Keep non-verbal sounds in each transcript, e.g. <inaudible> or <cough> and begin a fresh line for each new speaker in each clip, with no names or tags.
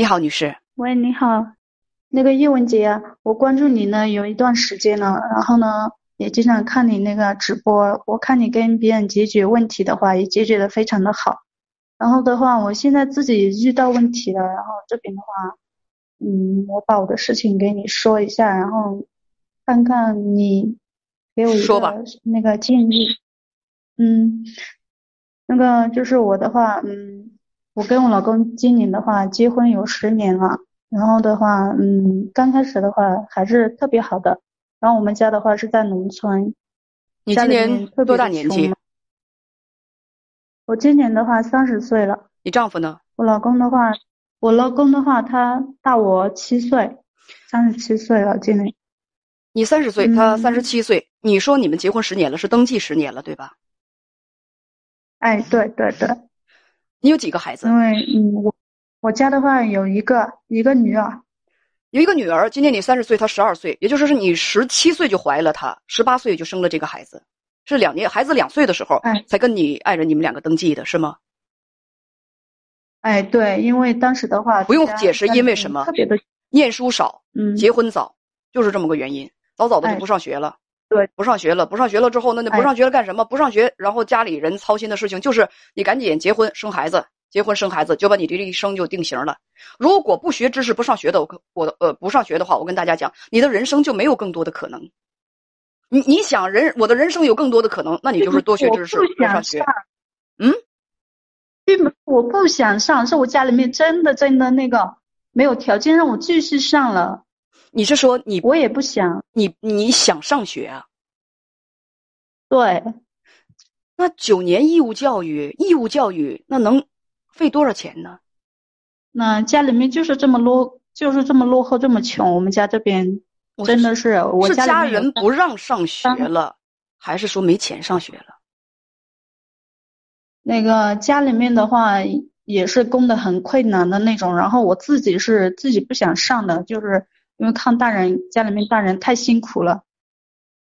你好，女士。
喂，你好，那个叶文杰啊，我关注你呢有一段时间了，然后呢也经常看你那个直播，我看你跟别人解决问题的话也解决的非常的好。然后的话，我现在自己遇到问题了，然后这边的话，嗯，我把我的事情给你说一下，然后看看你给我一个那个建议。嗯，那个就是我的话，嗯。我跟我老公今年的话结婚有十年了，然后的话，嗯，刚开始的话还是特别好的。然后我们家的话是在农村，
你今年多大年纪？
我今年的话三十岁了。
你丈夫呢？
我老公的话，我老公的话他大我七岁，三十七岁了今年。
你三十岁，他三十七岁。你说你们结婚十年了，是登记十年了，对吧？
哎，对对对。
你有几个孩子？
因为嗯，我我家的话有一个一个女儿，
有一个女儿。今年你三十岁，她十二岁，也就是说是你十七岁就怀了她，十八岁就生了这个孩子，是两年孩子两岁的时候才跟你爱人你们两个登记的是吗？
哎，对，因为当时的话
不用解释，因为什么？
特别的
念书少，
嗯，
结婚早，就是这么个原因，早早的就不上学了。
对，
不上学了，不上学了之后，那那不上学了干什么？不上学，然后家里人操心的事情就是你赶紧结婚生孩子，结婚生孩子就把你这一生就定型了。如果不学知识不上学的，我我呃不上学的话，我跟大家讲，你的人生就没有更多的可能。你你想人我的人生有更多的可能，那你就是多学知识多上学。嗯，
并不我不想上，是我家里面真的真的那个没有条件让我继续上了。
你是说你
我也不想
你你想上学啊？
对，
那九年义务教育，义务教育那能费多少钱呢？
那家里面就是这么落，就是这么落后，这么穷。我们家这边真的是我
是家人不让上学了，还是说没钱上学了？
那个家里面的话也是供的很困难的那种，然后我自己是自己不想上的，就是。因为看大人家里面大人太辛苦了，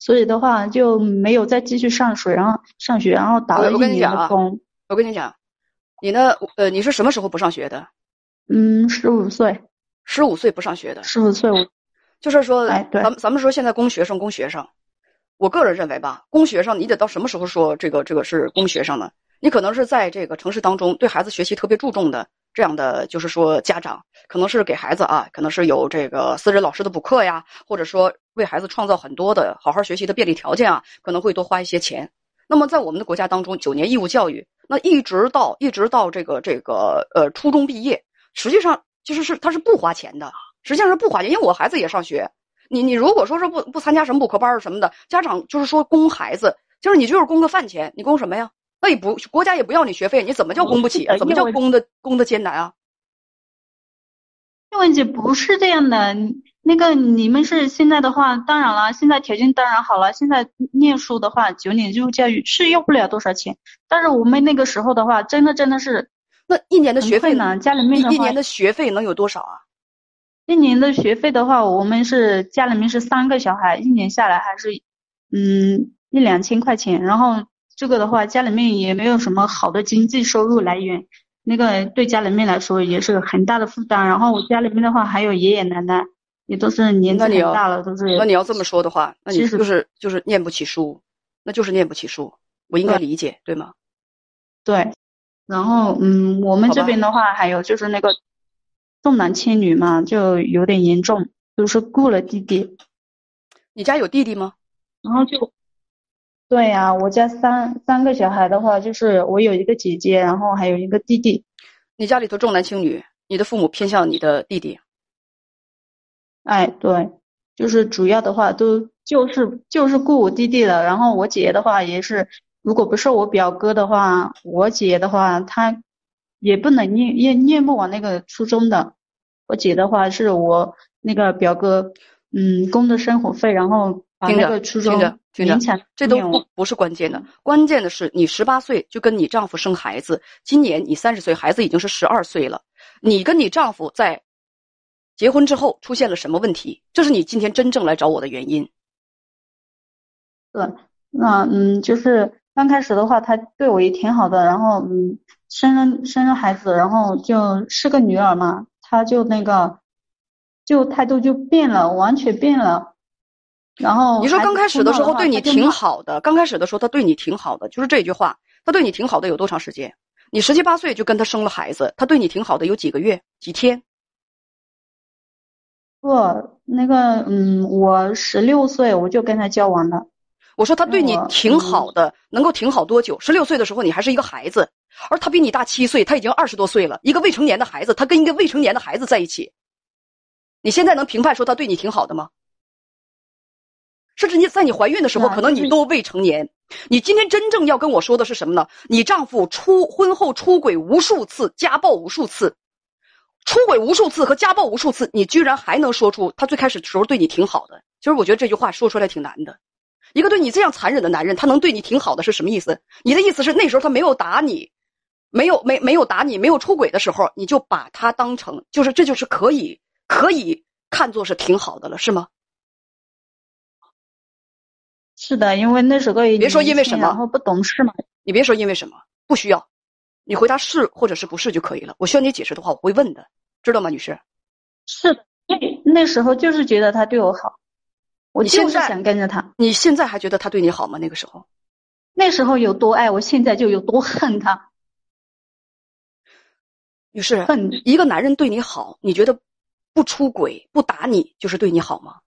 所以的话就没有再继续上学，然后上学，然后打了一年的工。
我跟你讲，你呢？呃，你是什么时候不上学的？
嗯，十五岁。
十五岁不上学的。
十五岁，我
就是说，
哎，对，
咱们咱们说现在供学生，供学生，我个人认为吧，供学生你得到什么时候说这个这个是供学生呢？你可能是在这个城市当中对孩子学习特别注重的。这样的就是说，家长可能是给孩子啊，可能是有这个私人老师的补课呀，或者说为孩子创造很多的好好学习的便利条件啊，可能会多花一些钱。那么在我们的国家当中，九年义务教育，那一直到一直到这个这个呃初中毕业，实际上其实是他是不花钱的，实际上是不花钱。因为我孩子也上学，你你如果说是不不参加什么补课班什么的，家长就是说供孩子，就是你就是供个饭钱，你供什么呀？那也不，国家也不要你学费，你怎么叫供不起啊？怎么叫供的供的艰难啊？
叶文姐不是这样的，那个你们是现在的话，当然了，现在条件当然好了。现在念书的话，九年义务教育是要不了多少钱，但是我们那个时候的话，真的真的是，
那一年的学费
呢？家里面
一年的学费能有多少啊？
一年的学费的话，我们是家里面是三个小孩，一年下来还是嗯一两千块钱，然后。这个的话，家里面也没有什么好的经济收入来源，那个对家里面来说也是很大的负担。然后我家里面的话，还有爷爷奶奶，也都是年纪很大了，都是。
那你要这么说的话，那你就是就是念不起书，那就是念不起书。我应该理解对吗？
对。然后嗯，我们这边的话，还有就是那个重男轻女嘛，就有点严重，就是雇了弟弟。
你家有弟弟吗？
然后就。对呀，我家三三个小孩的话，就是我有一个姐姐，然后还有一个弟弟。
你家里头重男轻女，你的父母偏向你的弟弟。
哎，对，就是主要的话都就是就是顾我弟弟了。然后我姐的话也是，如果不是我表哥的话，我姐的话她也不能念念念不完那个初中的。我姐的话是我那个表哥，嗯，供的生活费，然后把那个初中勉强
这都不不是关键的，关键的是你十八岁就跟你丈夫生孩子，今年你三十岁，孩子已经是十二岁了，你跟你丈夫在结婚之后出现了什么问题？这是你今天真正来找我的原因。
对，那嗯，就是刚开始的话，他对我也挺好的，然后嗯，生了生了孩子，然后就是个女儿嘛。他就那个，就态度就变了，完全变了。然后
你说刚开始的时候对你挺好的，刚开始的时候他对你挺好的，就是这句话，他对你挺好的有多长时间？你十七八岁就跟他生了孩子，他对你挺好的有几个月、几天？
不，那个，嗯，我十六岁我就跟他交往了。
我说他对你挺好的，能够挺好多久？十六岁的时候你还是一个孩子。而他比你大七岁，他已经二十多岁了。一个未成年的孩子，他跟一个未成年的孩子在一起，你现在能评判说他对你挺好的吗？甚至你在你怀孕的时候，可能你都未成年。你今天真正要跟我说的是什么呢？你丈夫出婚后出轨无数次，家暴无数次，出轨无数次和家暴无数次，你居然还能说出他最开始的时候对你挺好的？其实我觉得这句话说出来挺难的。一个对你这样残忍的男人，他能对你挺好的是什么意思？你的意思是那时候他没有打你？没有没没有打你，没有出轨的时候，你就把他当成就是这就是可以可以看作是挺好的了，是吗？
是的，因为那时候也
别说因为什么，
然后不懂事嘛。
你别说因为什么，不需要，你回答是或者是不是就可以了。我需要你解释的话，我会问的，知道吗，女士？
是的，那那时候就是觉得他对我好，我就是想跟着他。
你现在还觉得他对你好吗？那个时候，
那时候有多爱，我现在就有多恨他。
女士，一个男人对你好，你觉得不出轨不打你就是对你好吗？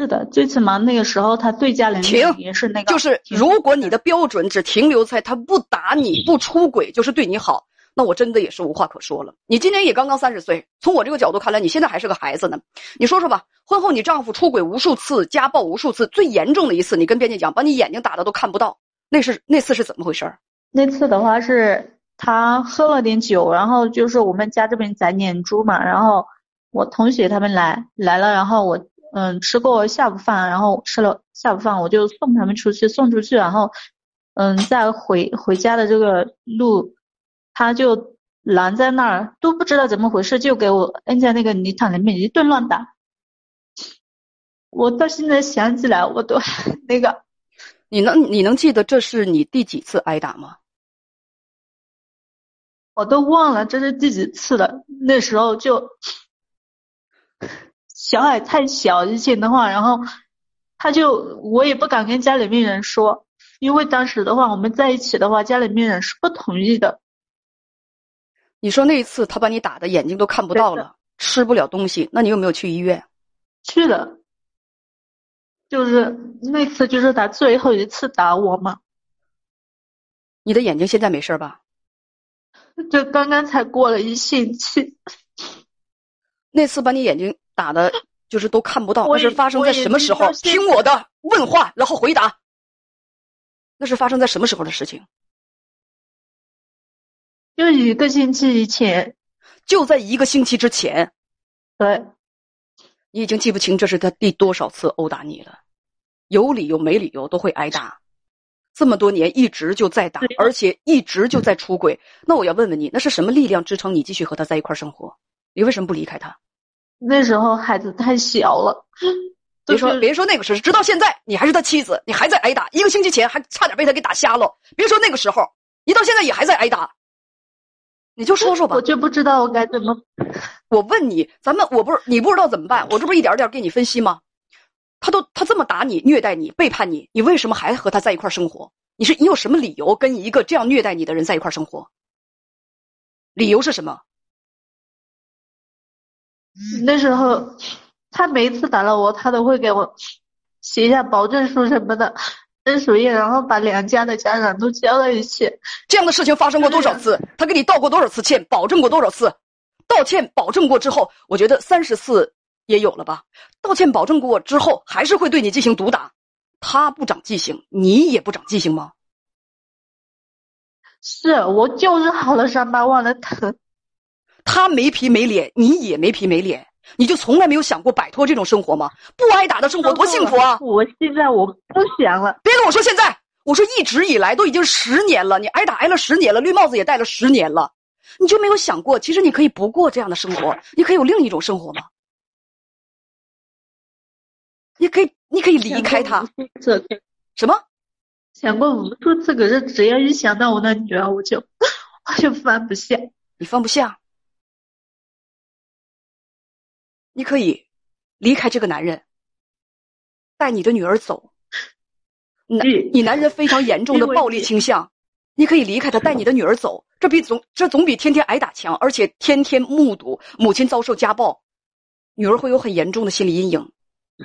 是的，最起码那个时候他对家人也是那个。
就是如果你的标准只停留在他不打你不出轨就是对你好，那我真的也是无话可说了。你今年也刚刚三十岁，从我这个角度看来，你现在还是个孩子呢。你说说吧，婚后你丈夫出轨无数次，家暴无数次，最严重的一次，你跟编辑讲，把你眼睛打的都看不到。那是那次是怎么回事儿？
那次的话是他喝了点酒，然后就是我们家这边宰年猪嘛，然后我同学他们来来了，然后我嗯吃过下午饭，然后吃了下午饭，我就送他们出去，送出去，然后嗯在回回家的这个路，他就拦在那儿，都不知道怎么回事，就给我摁在那个泥塘里面一顿乱打，我到现在想起来我都 <laughs> 那个。
你能你能记得这是你第几次挨打吗？
我都忘了这是第几次了。那时候就小海太小，以前的话，然后他就我也不敢跟家里面人说，因为当时的话我们在一起的话，家里面人是不同意的。
你说那一次他把你打的眼睛都看不到了，吃不了东西，那你有没有去医院？
去了。就是那次，就是他最后一次打我嘛。
你的眼睛现在没事吧？
就刚刚才过了一星期。
那次把你眼睛打的，就是都看不到。那是发生在什么时候？听我的问话，然后回答。那是发生在什么时候的事情？
就一个星期以前。
就在一个星期之前。
对。
你已经记不清这是他第多少次殴打你了，有理由没理由都会挨打，这么多年一直就在打，而且一直就在出轨。那我要问问你，那是什么力量支撑你继续和他在一块生活？你为什么不离开他？
那时候孩子太小了。<laughs>
别说别说那个时候，直到现在你还是他妻子，你还在挨打。一个星期前还差点被他给打瞎了。别说那个时候，你到现在也还在挨打。你就说说吧，
我就不知道我该怎么。
我问你，咱们我不是你不知道怎么办？我这不是一点点给你分析吗？他都他这么打你、虐待你、背叛你，你为什么还和他在一块生活？你是你有什么理由跟一个这样虐待你的人在一块生活？理由是什么？
那时候他每一次打了我，他都会给我写一下保证书什么的。认输液，然后把两家的家长都叫到一起。
这样的事情发生过多少次？他给你道过多少次歉？保证过多少次？道歉保证过之后，我觉得三十次也有了吧。道歉保证过之后，还是会对你进行毒打。他不长记性，你也不长记性吗？
是我就是好了伤疤忘了疼。
他没皮没脸，你也没皮没脸，你就从来没有想过摆脱这种生活吗？不挨打的生活多幸福啊！
我现在我不想了。
别跟我说现在，我说一直以来都已经十年了，你挨打挨了十年了，绿帽子也戴了十年了，你就没有想过，其实你可以不过这样的生活，你可以有另一种生活吗？你可以，你可以离开他。
这
什么？
想过无数次，可是只要一想到我那女儿，我就 <laughs> 我就放不下。
你放不下？你可以离开这个男人，带你的女儿走。男，你男人非常严重的暴力倾向，你可以离开他，带你的女儿走。这比总这总比天天挨打强，而且天天目睹母亲遭受家暴，女儿会有很严重的心理阴影。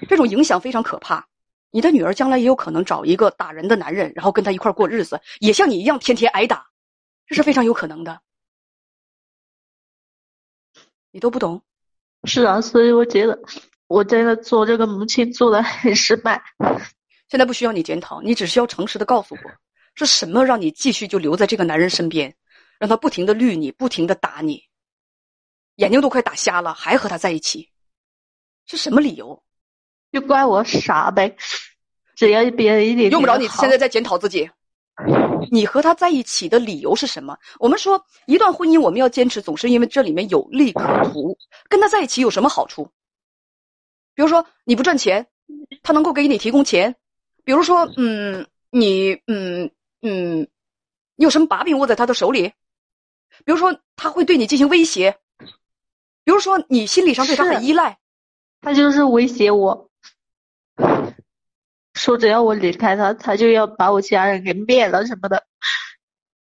这种影响非常可怕，你的女儿将来也有可能找一个打人的男人，然后跟他一块过日子，也像你一样天天挨打，这是非常有可能的。你都不懂？
是啊，所以我觉得我真的做这个母亲做的很失败。
现在不需要你检讨，你只需要诚实的告诉我，是什么让你继续就留在这个男人身边，让他不停的绿你，不停的打你，眼睛都快打瞎了，还和他在一起，是什么理由？
就怪我傻呗，只要别人一点
用不着你现在在检讨自己。<laughs> 你和他在一起的理由是什么？我们说一段婚姻我们要坚持，总是因为这里面有利可图。跟他在一起有什么好处？比如说你不赚钱，他能够给你提供钱。比如说，嗯，你，嗯嗯，你有什么把柄握在他的手里？比如说他会对你进行威胁。比如说你心理上对他很依赖，
他就是威胁我。说只要我离开他，他就要把我家人给灭了什么的。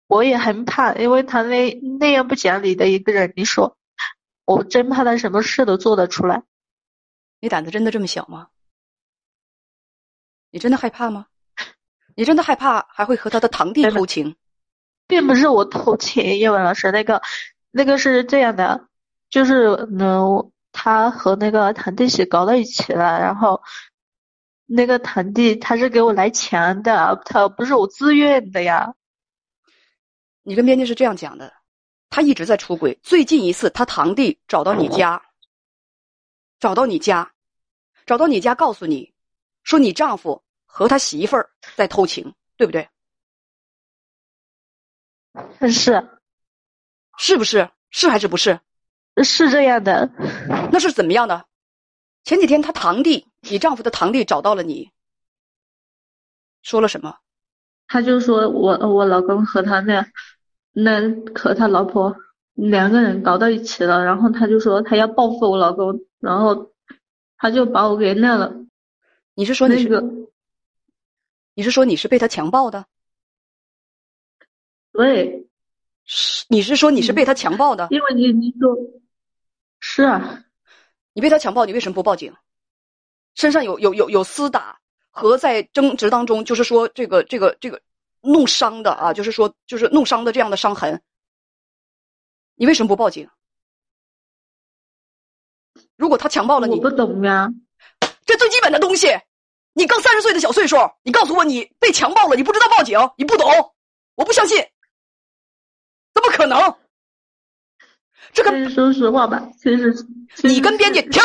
我也很怕，因为他那那样不讲理的一个人，你说，我真怕他什么事都做得出来。
你胆子真的这么小吗？你真的害怕吗？你真的害怕还会和他的堂弟偷情？
并不是我偷情，叶文老师，那个那个是这样的，就是嗯，他和那个堂弟媳搞到一起了，然后。那个堂弟他是给我来钱的，他不是我自愿的呀。
你跟编辑是这样讲的，他一直在出轨。最近一次，他堂弟找到你家，找到你家，找到你家，告诉你，说你丈夫和他媳妇儿在偷情，对不对？
是，
是不是？是还是不是？
是这样的。
那是怎么样的？前几天他堂弟。你丈夫的堂弟找到了你，说了什么？
他就说我我老公和他那那和他老婆两个人搞到一起了，然后他就说他要报复我老公，然后他就把我给那了。
你是说你
是？
你是说你是被他强暴的？
对，
是你是说你是被他强暴的？
因为你你说是啊，
你被他强暴，你为什么不报警？身上有有有有厮打和在争执当中，就是说这个这个这个弄伤的啊，就是说就是弄伤的这样的伤痕，你为什么不报警？如果他强暴了你，
我不懂呀。
这最基本的东西，你刚三十岁的小岁数，你告诉我你被强暴了，你不知道报警，你不懂，我不相信，怎么可能？这个
说实话吧，其实
你跟编辑停，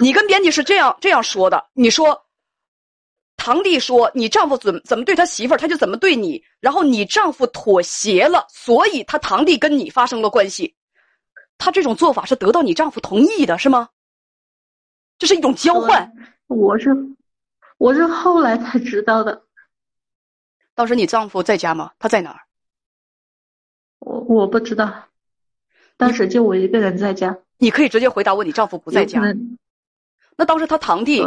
你跟编辑是这样这样说的。你说，堂弟说你丈夫怎怎么对他媳妇儿，他就怎么对你。然后你丈夫妥协了，所以他堂弟跟你发生了关系。他这种做法是得到你丈夫同意的，是吗？这是一种交换。
我是我是后来才知道的。
当时你丈夫在家吗？他在哪儿？
我我不知道。当时就我一个人在家，
你可以直接回答我，你丈夫不在家。那当时他堂弟，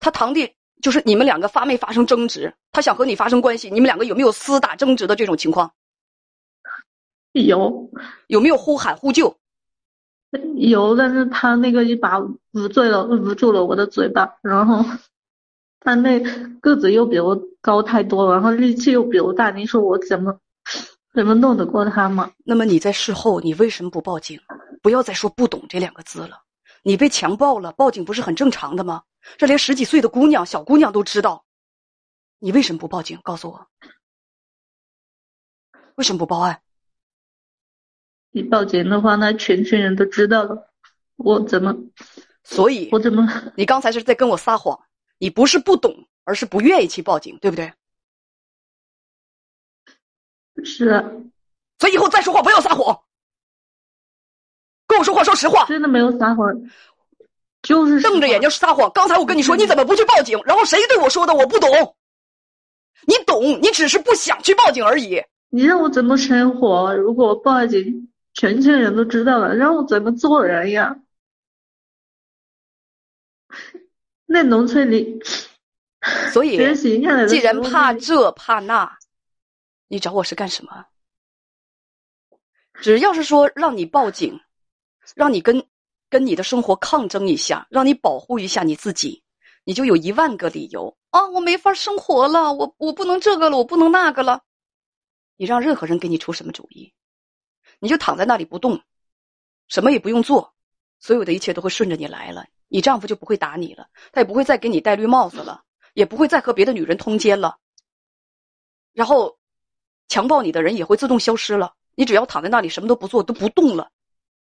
他堂弟就是你们两个发没发生争执？他想和你发生关系，你们两个有没有厮打争执的这种情况？
有，
有没有呼喊呼救？
有，但是他那个一把捂醉了，捂住了我的嘴巴，然后他那个子又比我高太多，然后力气又比我大，你说我怎么？怎么弄得过他吗？
那么你在事后你为什么不报警？不要再说不懂这两个字了。你被强暴了，报警不是很正常的吗？这连十几岁的姑娘、小姑娘都知道。你为什么不报警？告诉我。为什么不报案？
你报警的话，那全村人都知道了，我怎么？
所以，
我怎么？
你刚才是在跟我撒谎，你不是不懂，而是不愿意去报警，对不对？
是啊。
所以以后再说话不要撒谎，跟我说话说实话。
真的没有撒谎，就是
瞪着眼睛撒谎。刚才我跟你说，你怎么不去报警？然后谁对我说的？我不懂。你懂，你只是不想去报警而已。
你让我怎么生活？如果我报警，全村人都知道了，让我怎么做人呀？<laughs> 那农村里，
所以既然怕这怕那，你找我是干什么？只要是说让你报警，让你跟跟你的生活抗争一下，让你保护一下你自己，你就有一万个理由啊！我没法生活了，我我不能这个了，我不能那个了。你让任何人给你出什么主意，你就躺在那里不动，什么也不用做，所有的一切都会顺着你来了。你丈夫就不会打你了，他也不会再给你戴绿帽子了，也不会再和别的女人通奸了。然后，强暴你的人也会自动消失了。你只要躺在那里什么都不做都不动了，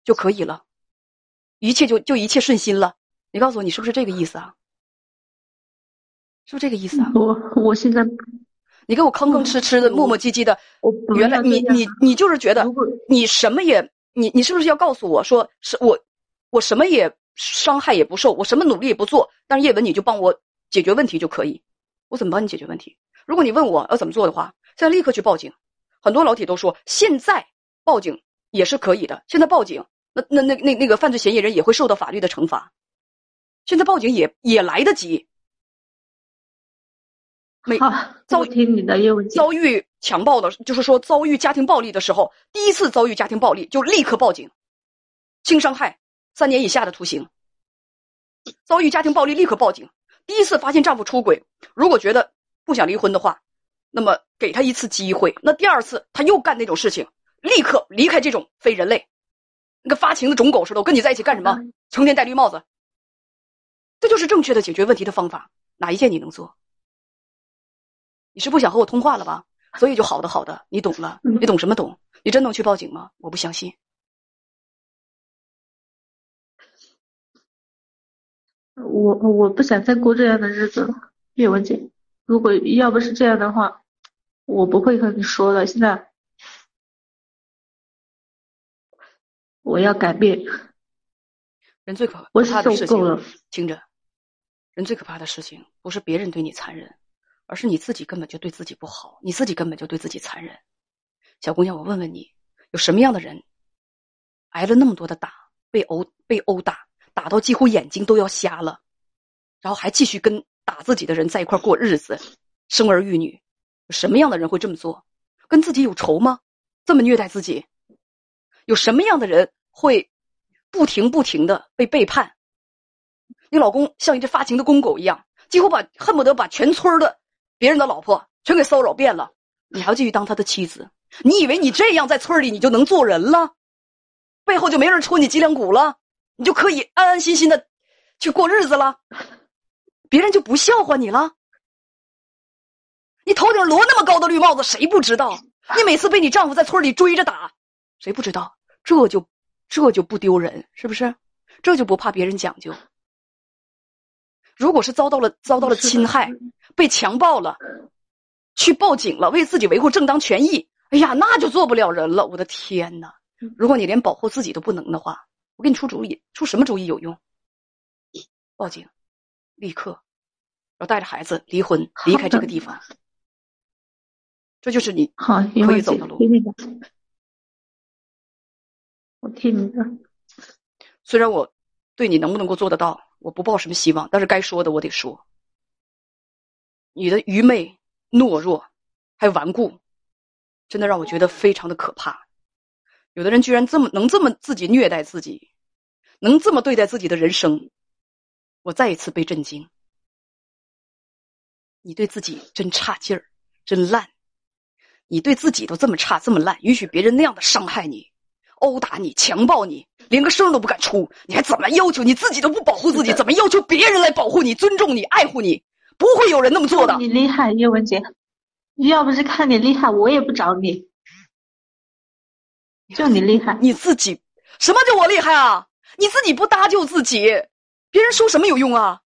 就可以了，一切就就一切顺心了。你告诉我，你是不是这个意思啊？是不是这个意思啊？
我我现在，
你给我吭吭哧哧的磨磨唧唧的，原来你你你就是觉得你什么也你你是不是要告诉我说是我我什么也伤害也不受，我什么努力也不做，但是叶文你就帮我解决问题就可以？我怎么帮你解决问题？如果你问我要怎么做的话，现在立刻去报警。很多老铁都说，现在报警也是可以的。现在报警，那那那那那个犯罪嫌疑人也会受到法律的惩罚。现在报警也也来得及。
每遭听你的
遭遇强暴的，就是说遭遇家庭暴力的时候，第一次遭遇家庭暴力就立刻报警，轻伤害三年以下的徒刑。遭遇家庭暴力立刻报警。第一次发现丈夫出轨，如果觉得不想离婚的话。那么给他一次机会，那第二次他又干那种事情，立刻离开这种非人类，那个发情的种狗似的，我跟你在一起干什么？成天戴绿帽子，这就是正确的解决问题的方法。哪一件你能做？你是不想和我通话了吧？所以就好的好的，你懂了？你懂什么懂？你真能去报警吗？我不相信。
我我不想再过这样的日子了，叶文姐。如果要不是这样的话，我不会和你说的。现在我要改变。
人最可怕
的事情，
听着，人最可怕的事情不是别人对你残忍，而是你自己根本就对自己不好，你自己根本就对自己残忍。小姑娘，我问问你，有什么样的人挨了那么多的打，被殴被殴打，打到几乎眼睛都要瞎了，然后还继续跟？打自己的人在一块过日子，生儿育女，什么样的人会这么做？跟自己有仇吗？这么虐待自己？有什么样的人会不停不停的被背叛？你老公像一只发情的公狗一样，几乎把恨不得把全村的别人的老婆全给骚扰遍了，你还要继续当他的妻子？你以为你这样在村里你就能做人了？背后就没人戳你脊梁骨了？你就可以安安心心的去过日子了？别人就不笑话你了。你头顶摞那么高的绿帽子，谁不知道？你每次被你丈夫在村里追着打，谁不知道？这就这就不丢人，是不是？这就不怕别人讲究？如果是遭到了遭到了侵害，被强暴了，去报警了，为自己维护正当权益，哎呀，那就做不了人了。我的天哪！如果你连保护自己都不能的话，我给你出主意，出什么主意有用？报警。立刻，要带着孩子离婚，离开这个地方。这就是你可以走的路。
我听你的。
虽然我对你能不能够做得到，我不抱什么希望，但是该说的我得说。你的愚昧、懦弱，还有顽固，真的让我觉得非常的可怕。有的人居然这么能这么自己虐待自己，能这么对待自己的人生。我再一次被震惊，你对自己真差劲儿，真烂，你对自己都这么差这么烂，允许别人那样的伤害你、殴打你、强暴你，连个声都不敢出，你还怎么要求你自己都不保护自己？怎么要求别人来保护你、尊重你、爱护你？不会有人那么做的。
你厉害，叶文杰，要不是看你厉害，我也不找你。就你厉害，
你自己什么叫我厉害啊？你自己不搭救自己，别人说什么有用啊？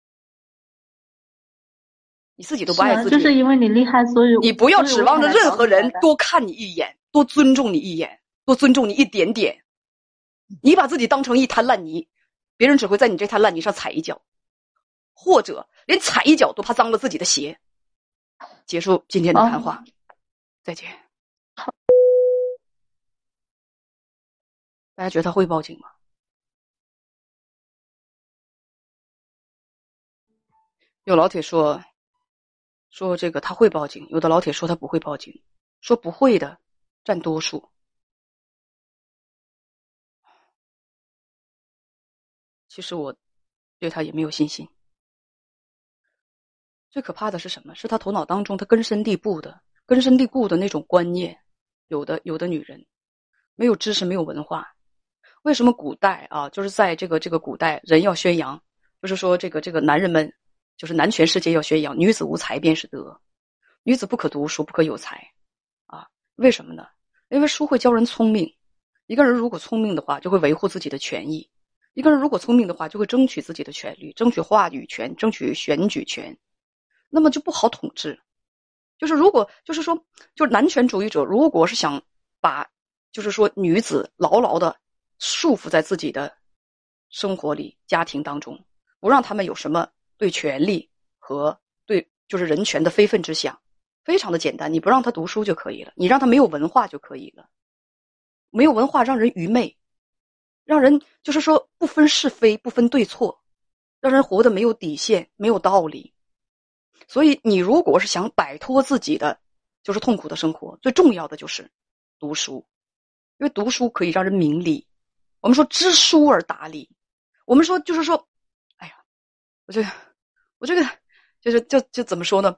你自己都不爱自己，
就是因为你厉害，所以
你不要指望着任何人多看你一眼，多尊重你一眼，多尊重你一点点。你把自己当成一滩烂泥，别人只会在你这滩烂泥上踩一脚，或者连踩一脚都怕脏了自己的鞋。结束今天的谈话，再见。大家觉得他会报警吗？有老铁说，说这个他会报警；有的老铁说他不会报警，说不会的占多数。其实我对他也没有信心。最可怕的是什么？是他头脑当中他根深蒂固的、根深蒂固的那种观念。有的有的女人没有知识、没有文化。为什么古代啊，就是在这个这个古代，人要宣扬，就是说这个这个男人们，就是男权世界要宣扬，女子无才便是德，女子不可读书，不可有才，啊，为什么呢？因为书会教人聪明，一个人如果聪明的话，就会维护自己的权益；一个人如果聪明的话，就会争取自己的权利，争取话语权，争取选举权，那么就不好统治。就是如果就是说，就是男权主义者，如果是想把，就是说女子牢牢的。束缚在自己的生活里、家庭当中，不让他们有什么对权力和对就是人权的非分之想，非常的简单。你不让他读书就可以了，你让他没有文化就可以了。没有文化让人愚昧，让人就是说不分是非、不分对错，让人活得没有底线、没有道理。所以，你如果是想摆脱自己的就是痛苦的生活，最重要的就是读书，因为读书可以让人明理。我们说知书而达理，我们说就是说，哎呀，我这，我这个就是就就怎么说呢？